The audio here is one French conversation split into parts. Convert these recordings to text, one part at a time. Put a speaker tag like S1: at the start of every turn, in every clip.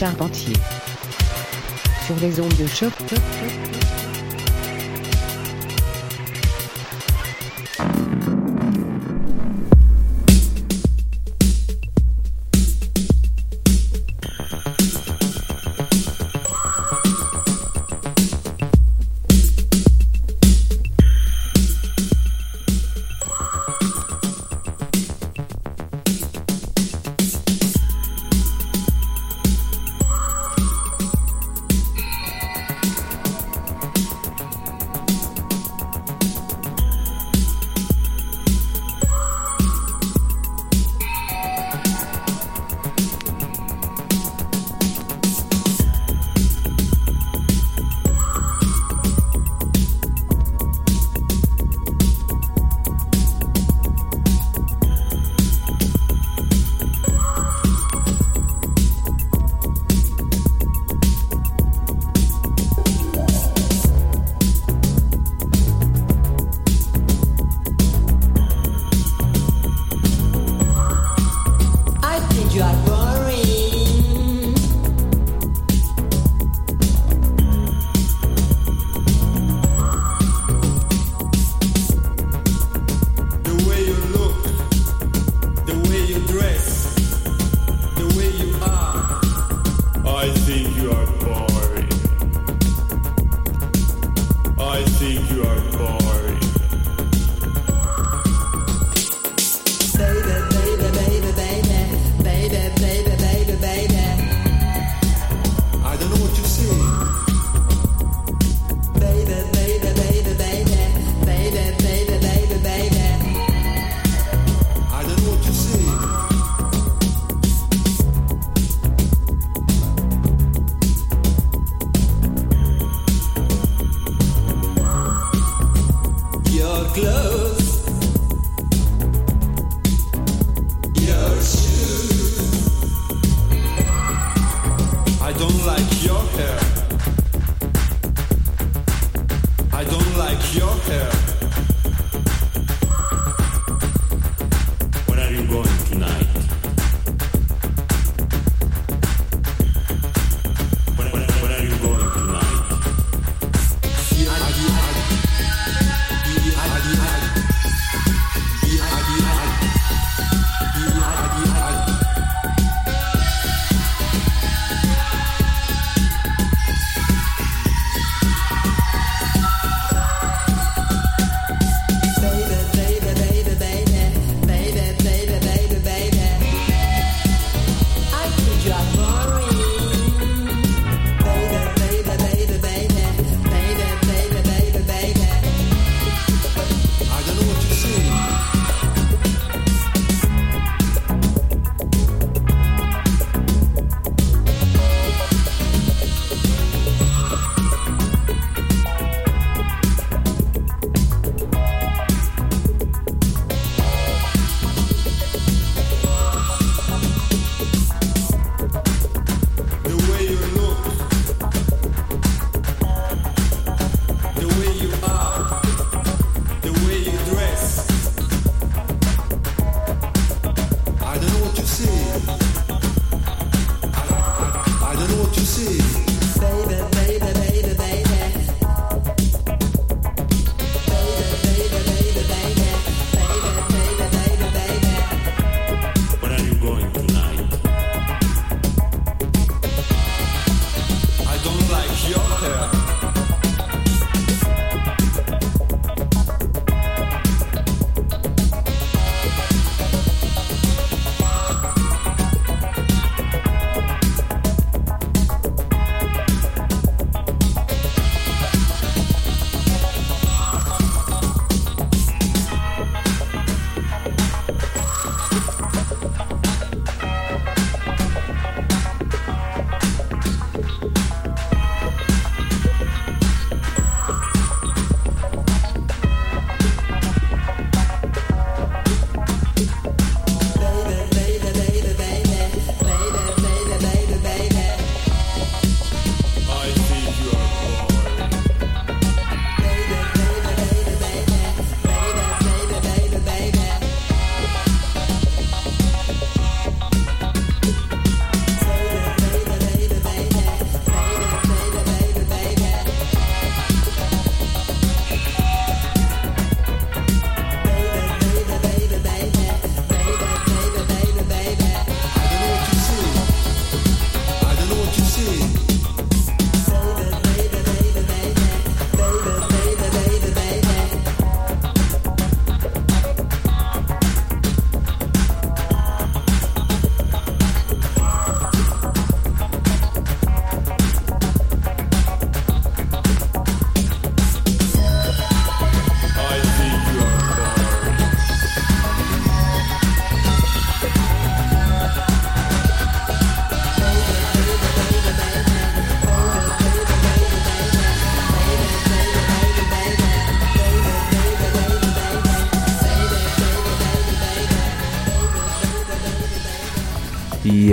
S1: Charpentier sur les ondes de choc.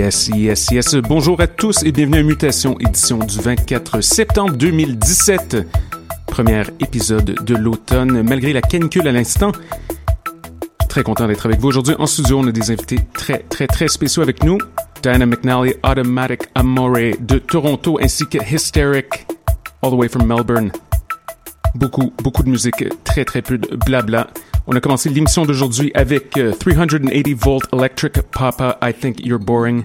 S2: Yes, yes, yes. Bonjour à tous et bienvenue à Mutation, édition du 24 septembre 2017. Premier épisode de l'automne, malgré la canicule à l'instant. Très content d'être avec vous aujourd'hui. En studio, on a des invités très, très, très spéciaux avec nous. Diana McNally, Automatic Amore de Toronto, ainsi que Hysteric, all the way from Melbourne. Beaucoup, beaucoup de musique, très, très peu de blabla. On a commencé l'émission d'aujourd'hui avec euh, 380 Volt Electric Papa, I Think You're Boring.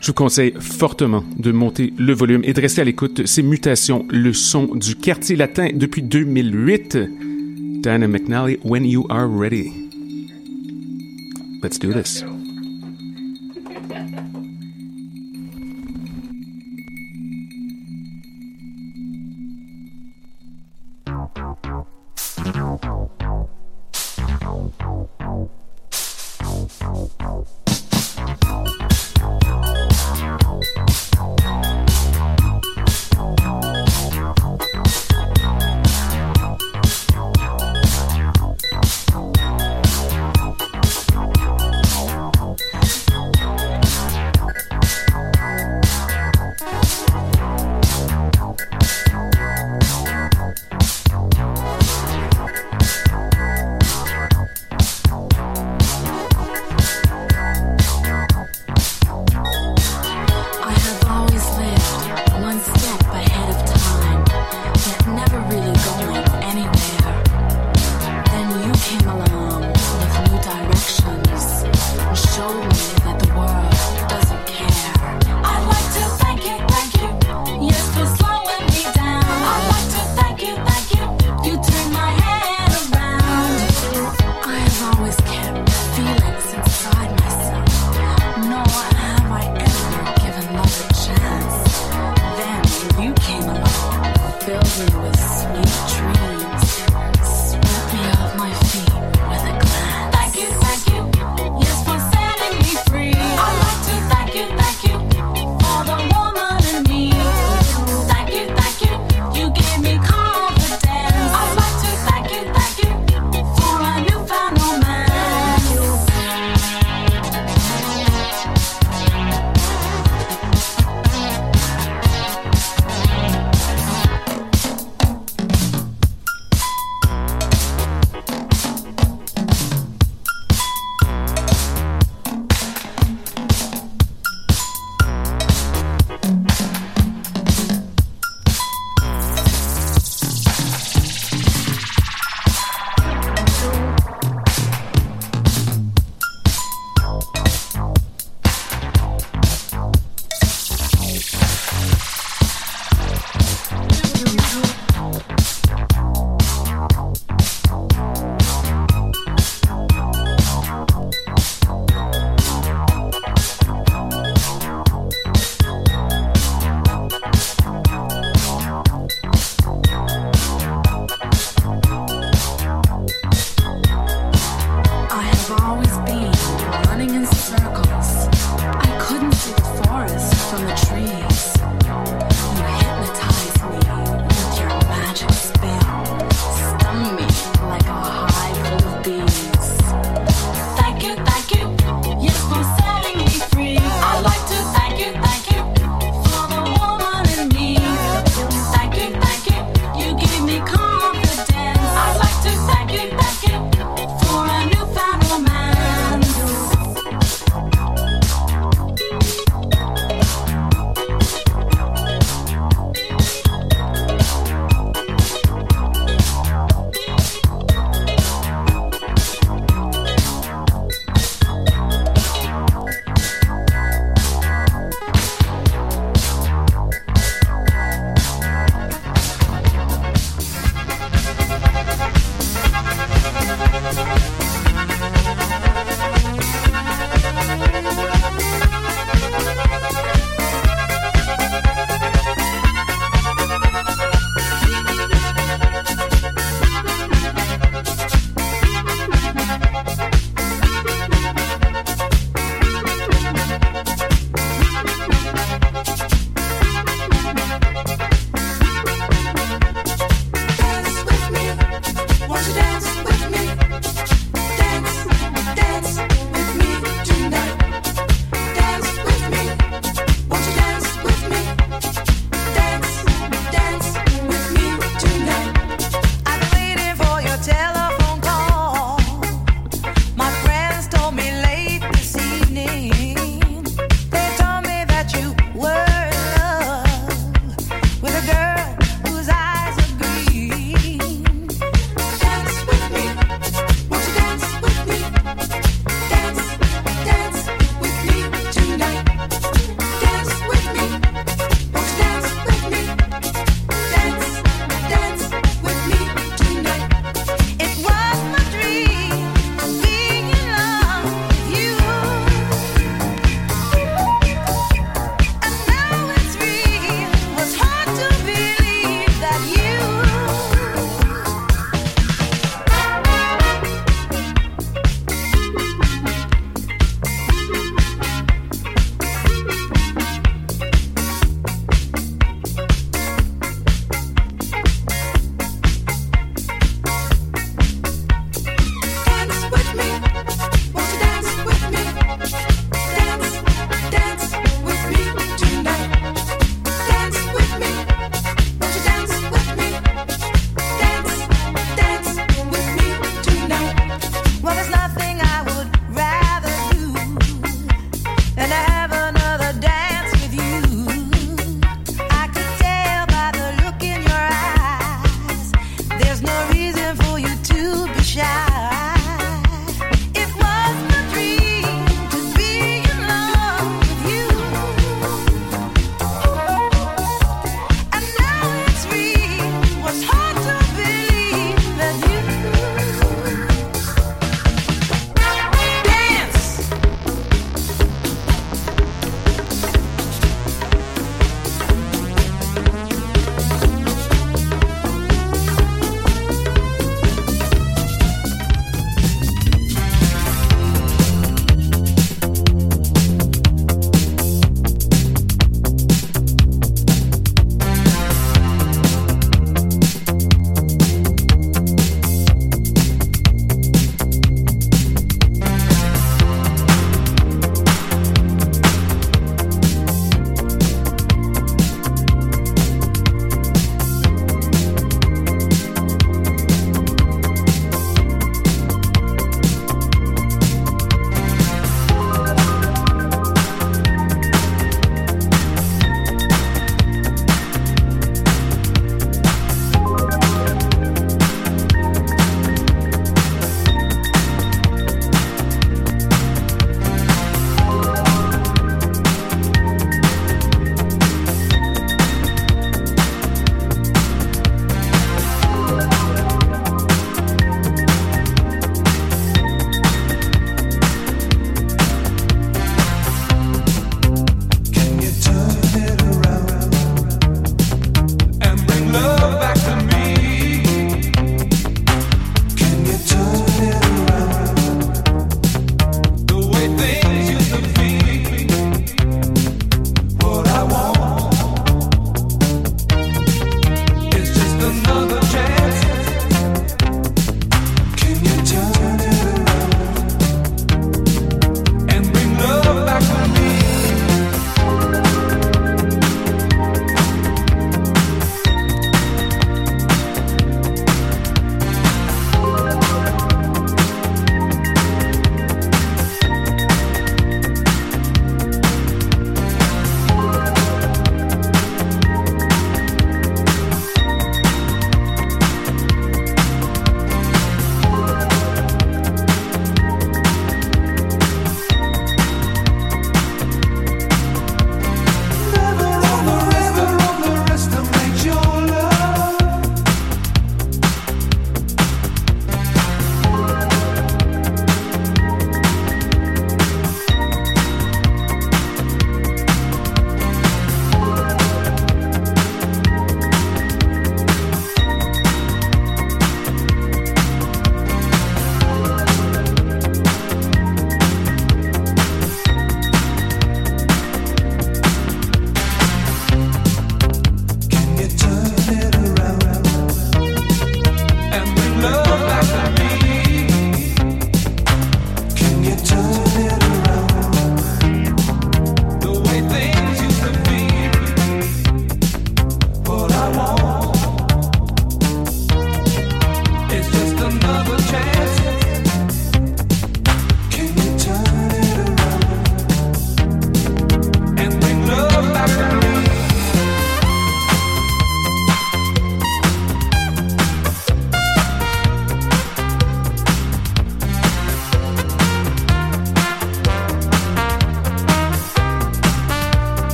S2: Je vous conseille fortement de monter le volume et de rester à l'écoute. Ces mutations, le son du quartier latin depuis 2008. Diana McNally, When You Are Ready. Let's do this.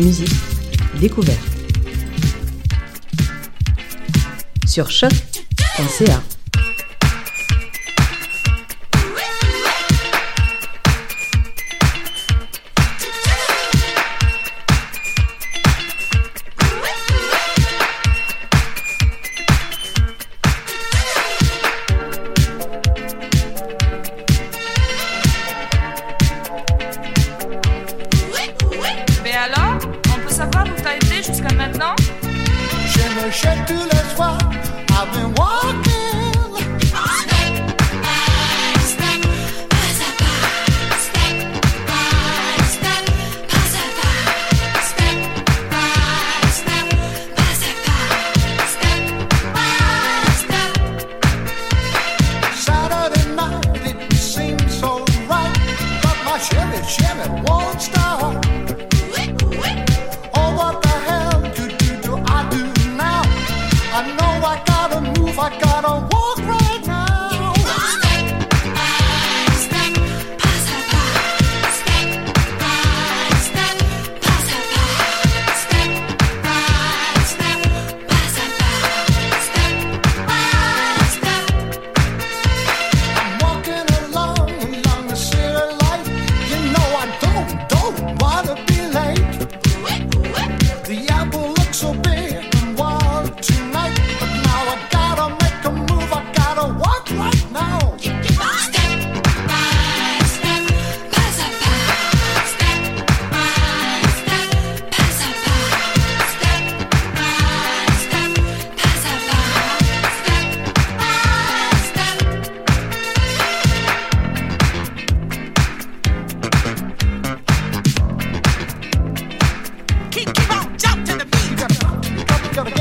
S3: Musique, découverte. Sur choc.ca.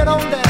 S4: donde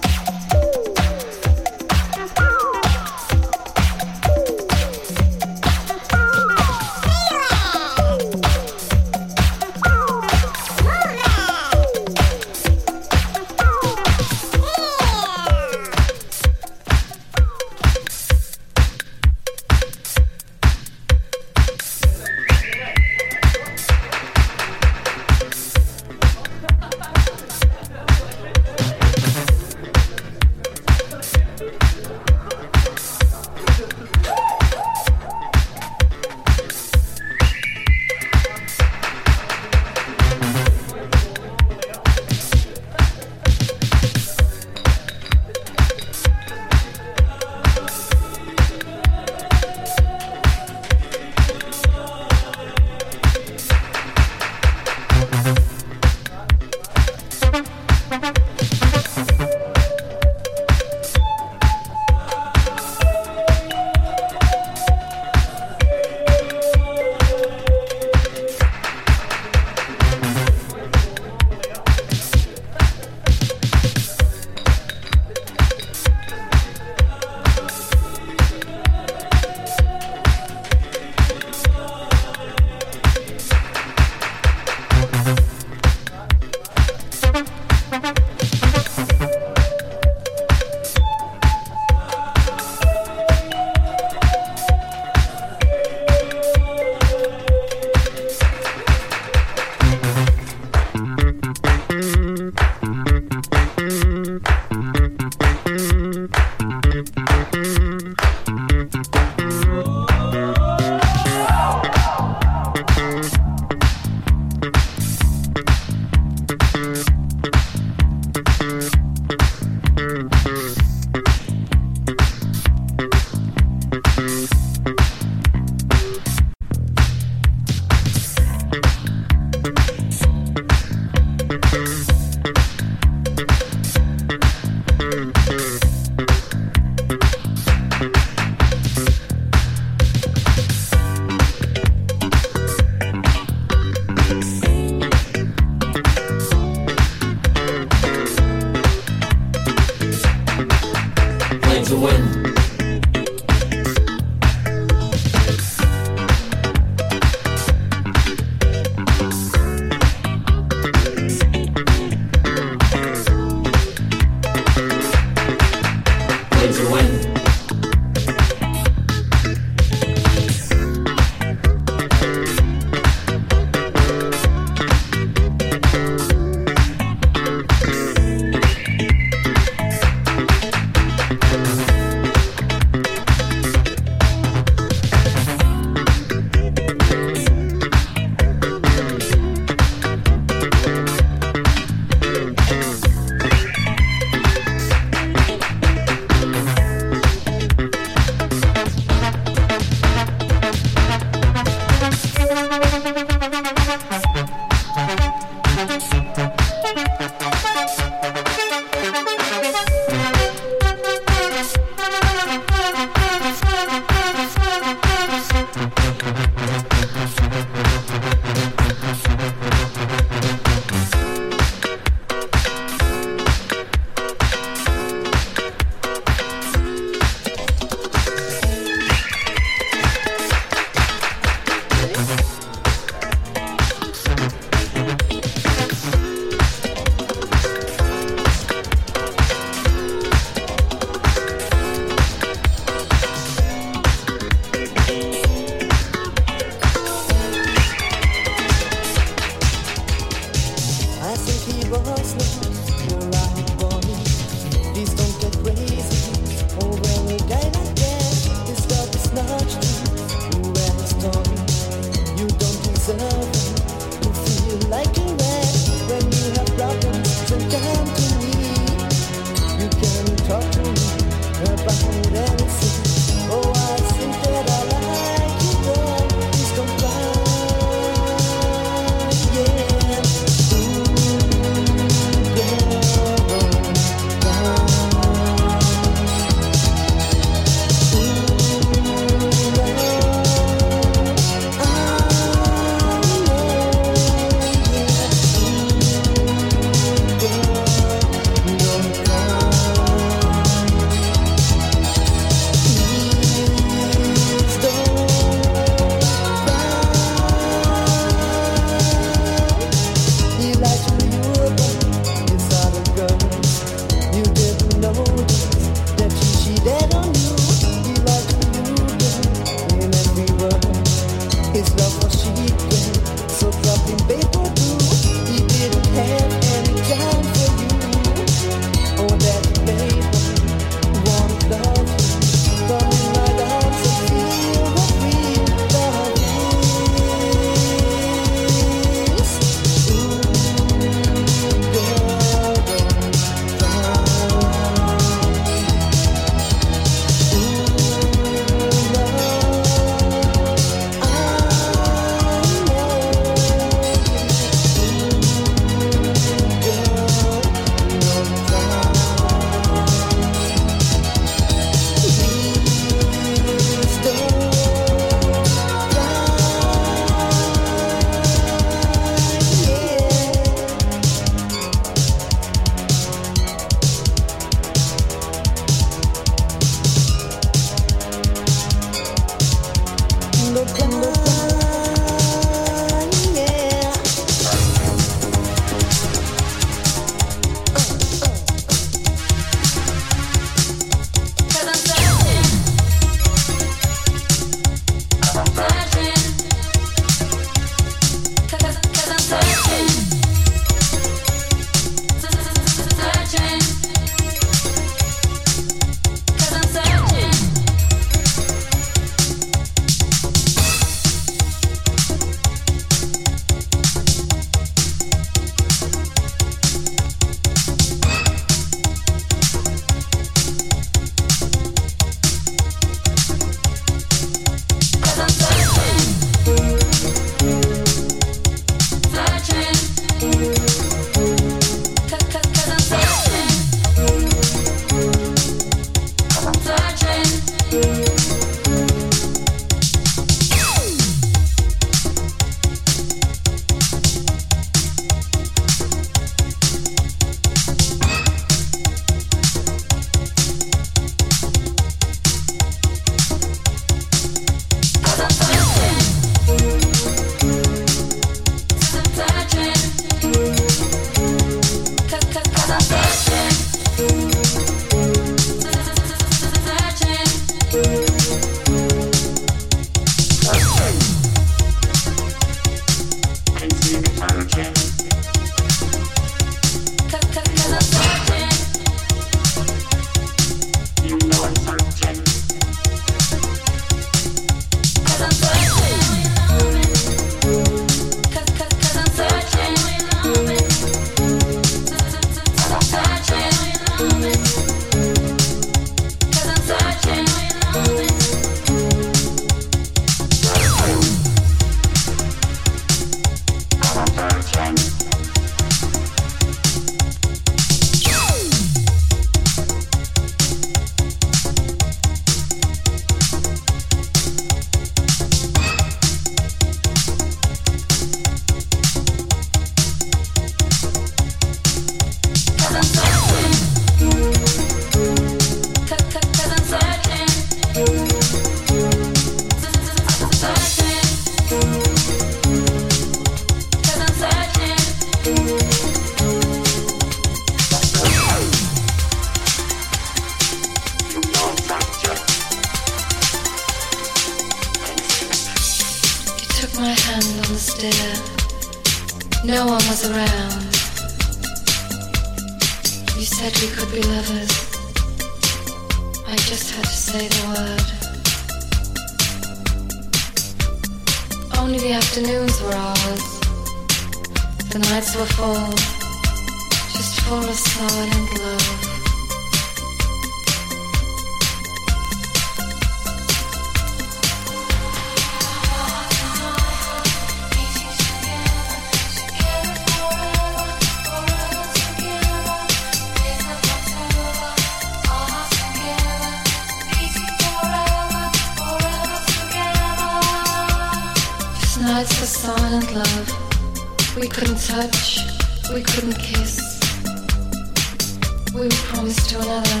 S4: We were promised to another.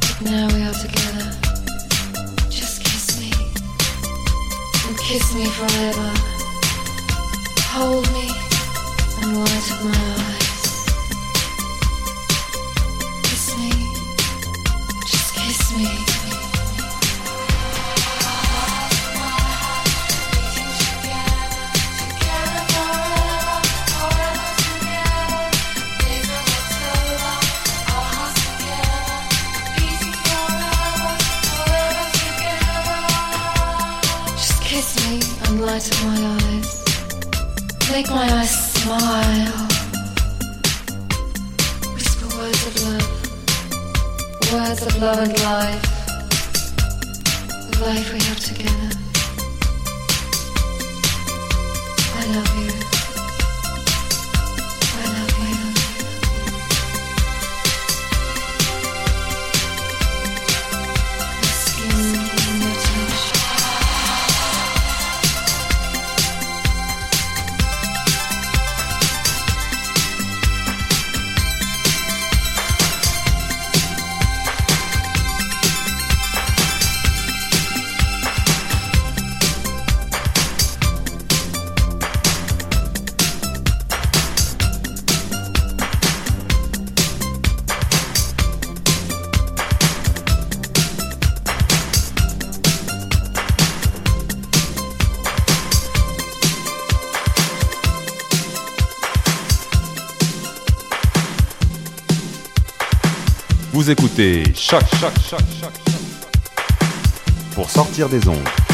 S4: But now we are together. Just kiss me. And kiss me forever. Hold me and light up my eyes. Light up my eyes. Make my eyes smile. Whisper words of love. Words of love and life. Life we have together.
S5: Écoutez Choc, Choc, Choc, Choc, Choc. Pour sortir des ondes.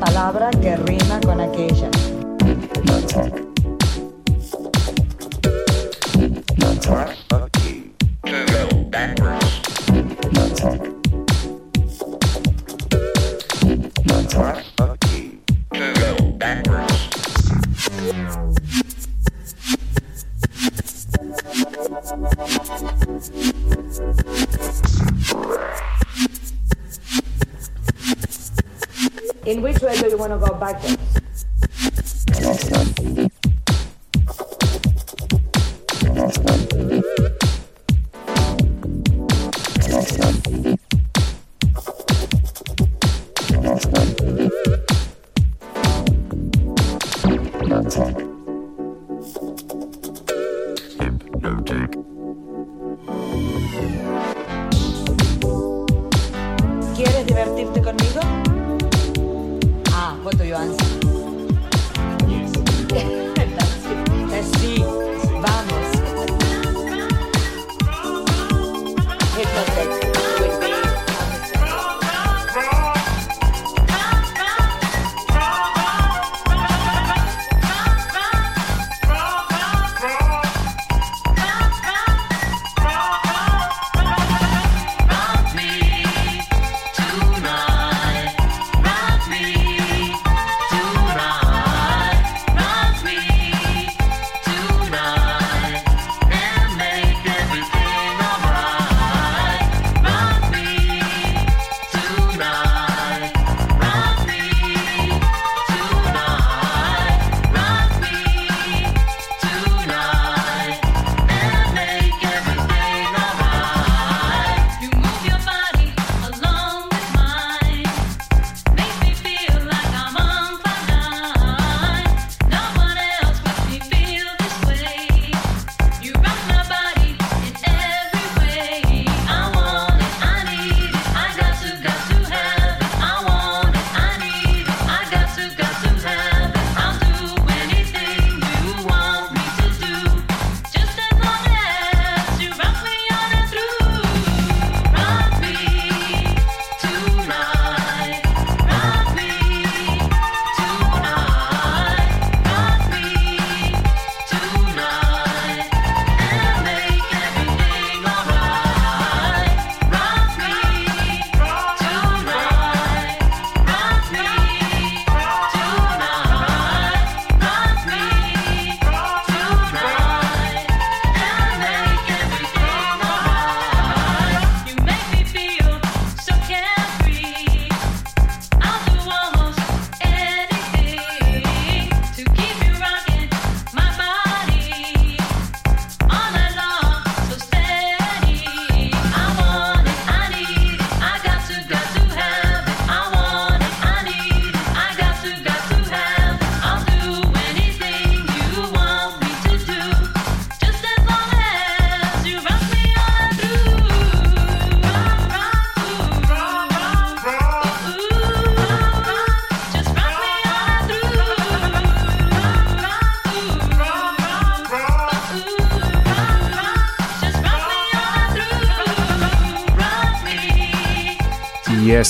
S6: palabra que rima con aquella. gonna go back
S7: there.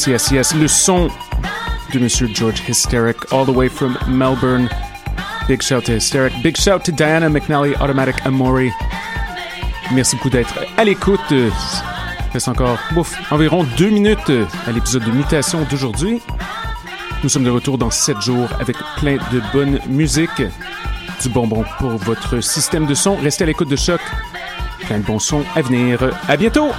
S2: Yes, yes, yes. Le son de Monsieur George Hysteric, all the way from Melbourne. Big shout to Hysteric. Big shout to Diana McNally, Automatic Amori. Merci beaucoup d'être à l'écoute. Il reste encore ouf, environ deux minutes à l'épisode de Mutation d'aujourd'hui. Nous sommes de retour dans sept jours avec plein de bonne musique. Du bonbon pour votre système de son. Restez à l'écoute de choc. Plein de bons sons à venir. À bientôt!